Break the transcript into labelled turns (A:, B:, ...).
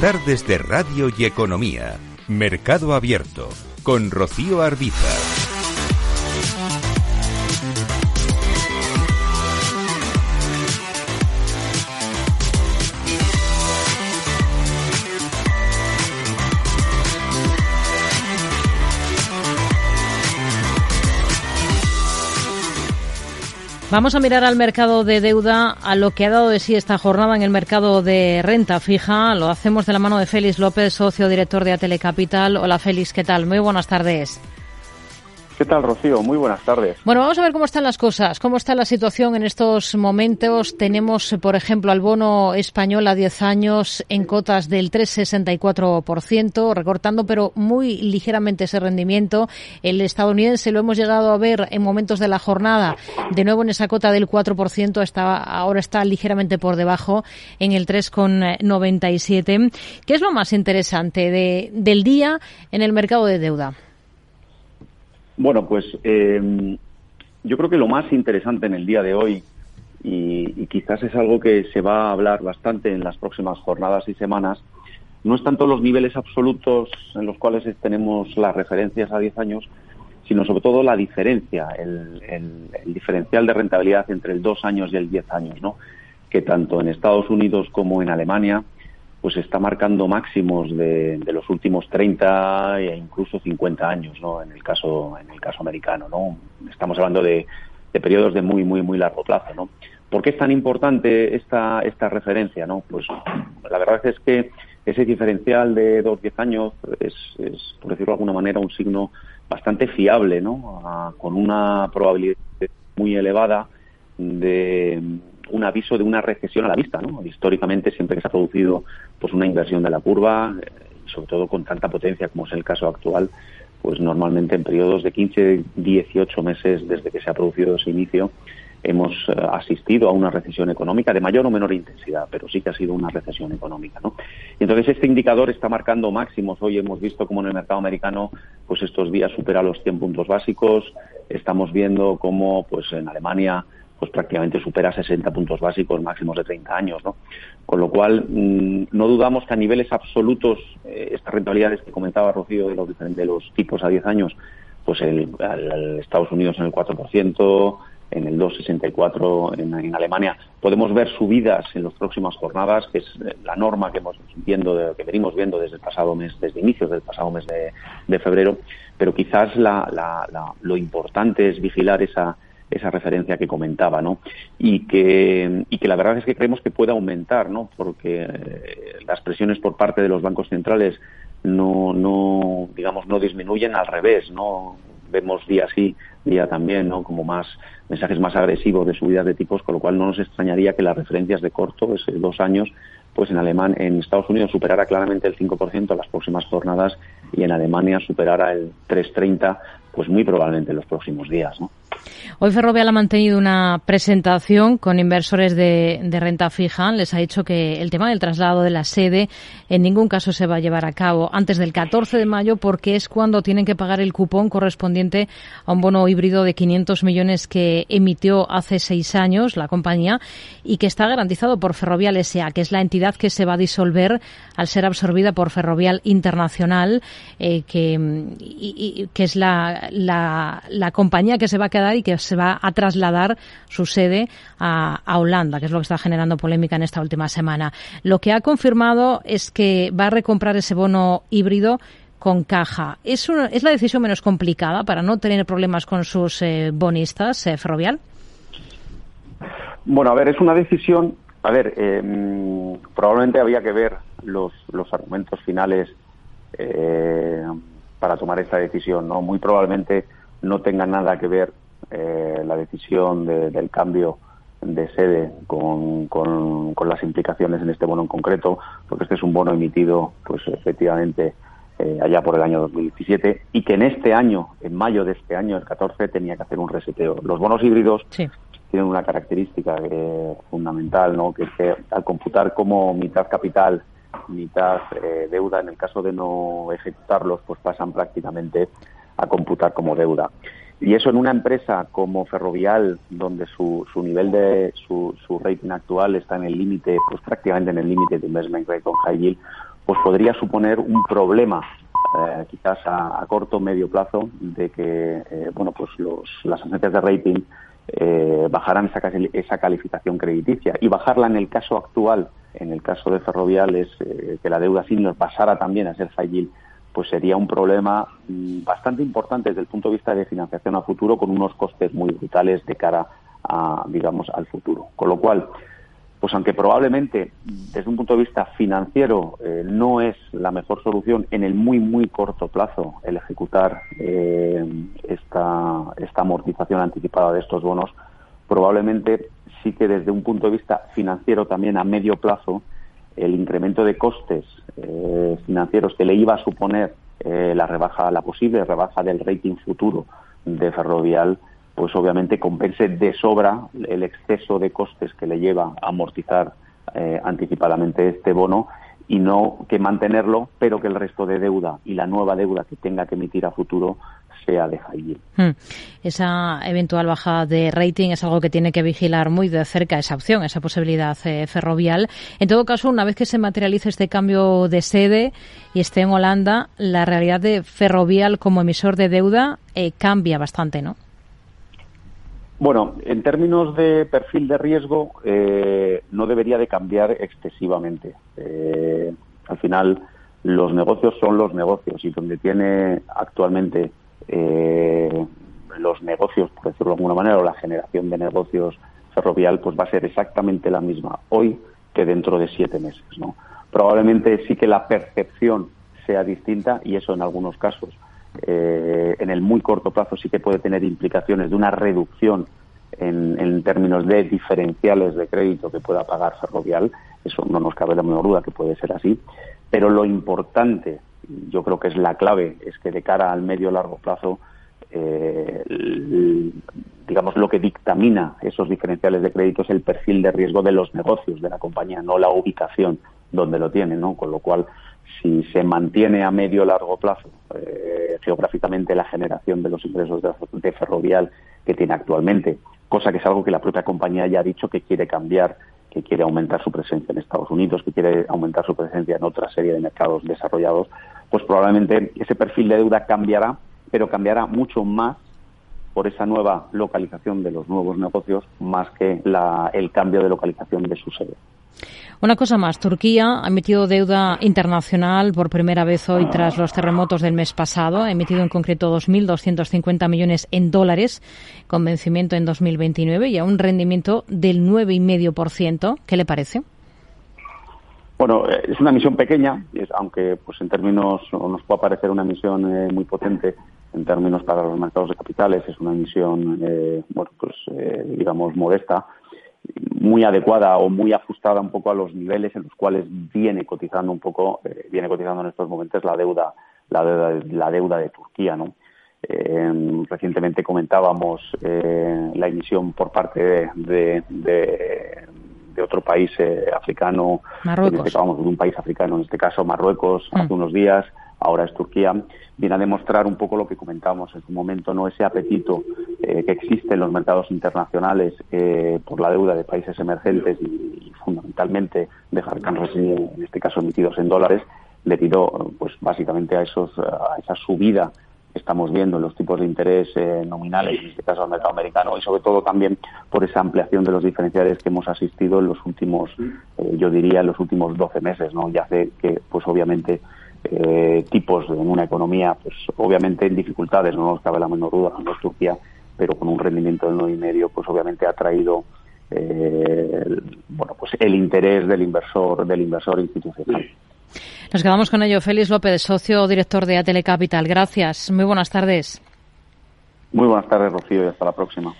A: tardes de Radio y Economía. Mercado Abierto con Rocío Arbiza.
B: Vamos a mirar al mercado de deuda, a lo que ha dado de sí esta jornada en el mercado de renta fija. Lo hacemos de la mano de Félix López, socio director de Atele Capital. Hola Félix, ¿qué tal? Muy buenas tardes.
C: ¿Qué tal, Rocío? Muy buenas tardes.
B: Bueno, vamos a ver cómo están las cosas, cómo está la situación en estos momentos. Tenemos, por ejemplo, al bono español a 10 años en cotas del 3,64%, recortando, pero muy ligeramente ese rendimiento. El estadounidense lo hemos llegado a ver en momentos de la jornada, de nuevo en esa cota del 4%, está, ahora está ligeramente por debajo en el 3,97%. ¿Qué es lo más interesante de, del día en el mercado de deuda?
C: Bueno, pues eh, yo creo que lo más interesante en el día de hoy, y, quizás es algo que se va a hablar bastante en las próximas jornadas y semanas, no es tanto los niveles absolutos en los cuales tenemos las referencias a 10 años, sino sobre todo la diferencia, el, el, diferencial de rentabilidad entre el 2 años y el 10 años, ¿no? que tanto en Estados Unidos como en Alemania pues está marcando máximos de, los últimos 30 e incluso 50 años, ¿no? En el caso, en el caso americano, ¿no? Estamos hablando de, periodos de muy, muy, muy largo plazo, ¿no? ¿Por qué es tan importante esta, esta referencia, no? Pues la verdad es que ese diferencial de 2-10 años es, es, por decirlo de alguna manera, un signo bastante fiable, ¿no? con una probabilidad muy elevada de, un aviso de una recesión a la vista. ¿no? Históricamente, siempre que se ha producido pues una inversión de la curva, eh, sobre todo con tanta potencia como es el caso actual, pues normalmente en periodos de 15, 18 meses desde que se ha producido ese inicio, hemos eh, asistido a una recesión económica de mayor o menor intensidad, pero sí que ha sido una recesión económica, ¿no? Y entonces este indicador está marcando máximos. Hoy hemos visto cómo en el mercado americano, pues estos días supera los 100 puntos básicos. Estamos viendo cómo, pues en Alemania pues prácticamente supera 60 puntos básicos máximos de 30 años, ¿no? Con lo cual, mm, no dudamos que a niveles absolutos, eh, estas rentabilidades que comentaba Rocío de los, de los tipos a 10 años, pues el, Estados Unidos en el 4%, en el 2,64 en, en Alemania. Podemos ver subidas en las próximas jornadas, que es eh, la norma que hemos viendo, que venimos viendo desde el pasado mes, desde inicios del pasado mes de, febrero. Pero quizás lo importante es vigilar esa esa referencia que comentaba, ¿no? Y que, y que la verdad es que creemos que puede aumentar, ¿no? Porque eh, las presiones por parte de los bancos centrales no, no, digamos, no disminuyen, al revés, ¿no? Vemos día sí, día también, ¿no? Como más mensajes más agresivos de subidas de tipos, con lo cual no nos extrañaría que las referencias de corto, ese dos años, pues en Alemania, en Estados Unidos superara claramente el 5% en las próximas jornadas y en Alemania superara el 3,30, pues muy probablemente en los próximos días, ¿no?
B: Hoy Ferrovial ha mantenido una presentación con inversores de, renta fija. Les ha dicho que el tema del traslado de la sede en ningún caso se va a llevar a cabo antes del 14 de mayo porque es cuando tienen que pagar el cupón correspondiente a un bono híbrido de 500 millones que emitió hace seis años la compañía y que está garantizado por Ferrovial S.A., que es la entidad que se va a disolver al ser absorbida por Ferrovial Internacional, eh, que, que es la, la compañía que se va a quedar y que se va a trasladar su sede a, Holanda, que es lo que está generando polémica en esta última semana. Lo que ha confirmado es que va a recomprar ese bono híbrido con caja. ¿Es, ¿Es la decisión menos complicada para no tener problemas con sus eh, bonistas, eh?
C: Bueno, a ver, es una decisión. A ver, em, probablemente había que ver los, los argumentos finales eh, para tomar esta decisión, ¿no? Muy probablemente no tenga nada que ver eh, la decisión del cambio de sede con, con, las implicaciones en este bono en concreto, porque este es un bono emitido, pues efectivamente, eh, allá por el año 2017 y que en este año, en mayo de este año, el 14, tenía que hacer un reseteo. Los bonos híbridos tienen una característica eh, fundamental, ¿no? que es que al computar como mitad capital, mitad deuda, en el caso de no ejecutarlos, pues pasan prácticamente a computar como deuda. Y eso en una empresa como Ferrovial, donde su, su nivel de su, su rating actual está en el límite, pues prácticamente en el límite de investment grade con high yield, pues podría suponer un problema eh, quizás a, corto o medio plazo de que eh, bueno pues los, las agencias de rating eh, bajaran esa, esa calificación crediticia. Y bajarla en el caso actual en el caso de Ferrovial es que la deuda senior pasara también a ser fragil pues sería un problema mm, bastante importante desde el punto de vista de financiación a futuro con unos costes muy brutales de cara a digamos al futuro. Con lo cual pues aunque probablemente desde un punto de vista financiero eh, no es la mejor solución en el muy muy corto plazo el ejecutar eh, esta, esta amortización anticipada de estos bonos, probablemente sí que desde un punto de vista financiero también a medio plazo el incremento de costes eh, financieros que le iba a suponer la rebaja, la posible rebaja del rating futuro de Ferrovial pues obviamente compense de sobra el exceso de costes que le lleva a amortizar eh, anticipadamente este bono y no que mantenerlo, pero que el resto de deuda y la nueva deuda que tenga que emitir a futuro sea de
B: hmm. Esa eventual baja de rating es algo que tiene que vigilar muy de cerca esa opción, esa posibilidad eh, ferrovial. En todo caso, una vez que se materialice este cambio de sede y esté en Holanda, la realidad de ferrovial como emisor de deuda eh, cambia bastante, ¿no?
C: Bueno, en términos de perfil de riesgo, eh, no debería de cambiar excesivamente. Eh, al final, los negocios son los negocios y donde tiene actualmente eh, los negocios, por decirlo de alguna manera, o la generación de negocios ferrovial, pues va a ser exactamente la misma hoy que dentro de siete meses. ¿no? Probablemente sí que la percepción sea distinta y eso en algunos casos eh, en el muy corto plazo sí que puede tener implicaciones de una reducción en, términos de diferenciales de crédito que pueda pagar Ferrovial. Eso no nos cabe la menor duda que puede ser así. Pero lo importante, yo creo que es la clave, es que de cara al medio largo plazo, eh, digamos, lo que dictamina esos diferenciales de crédito es el perfil de riesgo de los negocios de la compañía, no la ubicación donde lo tiene, ¿no? Con lo cual, si se mantiene a medio largo plazo eh, geográficamente la generación de los ingresos de, ferrovial que tiene actualmente, cosa que es algo que la propia compañía ya ha dicho que quiere cambiar, que quiere aumentar su presencia en Estados Unidos, que quiere aumentar su presencia en otra serie de mercados desarrollados, pues probablemente ese perfil de deuda cambiará, pero cambiará mucho más por esa nueva localización de los nuevos negocios más que el cambio de localización de su sede.
B: Una cosa más, Turquía ha emitido deuda internacional por primera vez hoy tras los terremotos del mes pasado. Ha emitido en concreto 2.250 millones en dólares con vencimiento en 2029 y a un rendimiento del 9,5%. ¿Qué le parece?
C: Bueno, eh, es una misión pequeña, aunque pues en términos nos puede parecer una misión eh, muy potente en términos para los mercados de capitales, es una misión, eh, bueno, pues digamos modesta muy adecuada o muy ajustada un poco a los niveles en los cuales viene cotizando un poco, eh, viene cotizando en estos momentos la deuda, la deuda, la deuda de Turquía, ¿no? Eh, recientemente comentábamos eh, la emisión por parte de, de, otro país africano,
B: Marruecos.
C: Este, de un país africano, en este caso Marruecos, hace mm. unos días, ahora es Turquía, viene a demostrar un poco lo que comentamos en su momento, no ese apetito eh, que existe en los mercados internacionales eh, por la deuda de países emergentes y, fundamentalmente de hard en este caso emitidos en dólares, debido pues básicamente a esos a esa subida que estamos viendo en los tipos de interés eh, nominales, en este caso al mercado americano, y sobre todo también por esa ampliación de los diferenciales que hemos asistido en los últimos, yo diría, en los últimos 12 meses, ¿no? Ya hace que, pues obviamente, eh, tipos en una economía, pues obviamente en dificultades, no nos cabe la menor duda, no es Turquía, pero con un rendimiento del 9,5, pues obviamente ha traído eh, bueno, pues el interés del inversor, del inversor institucional.
B: Nos quedamos con ello. Félix López, socio director de Atele Capital. Gracias. Muy buenas tardes.
C: Muy buenas tardes, Rocío, y hasta la próxima.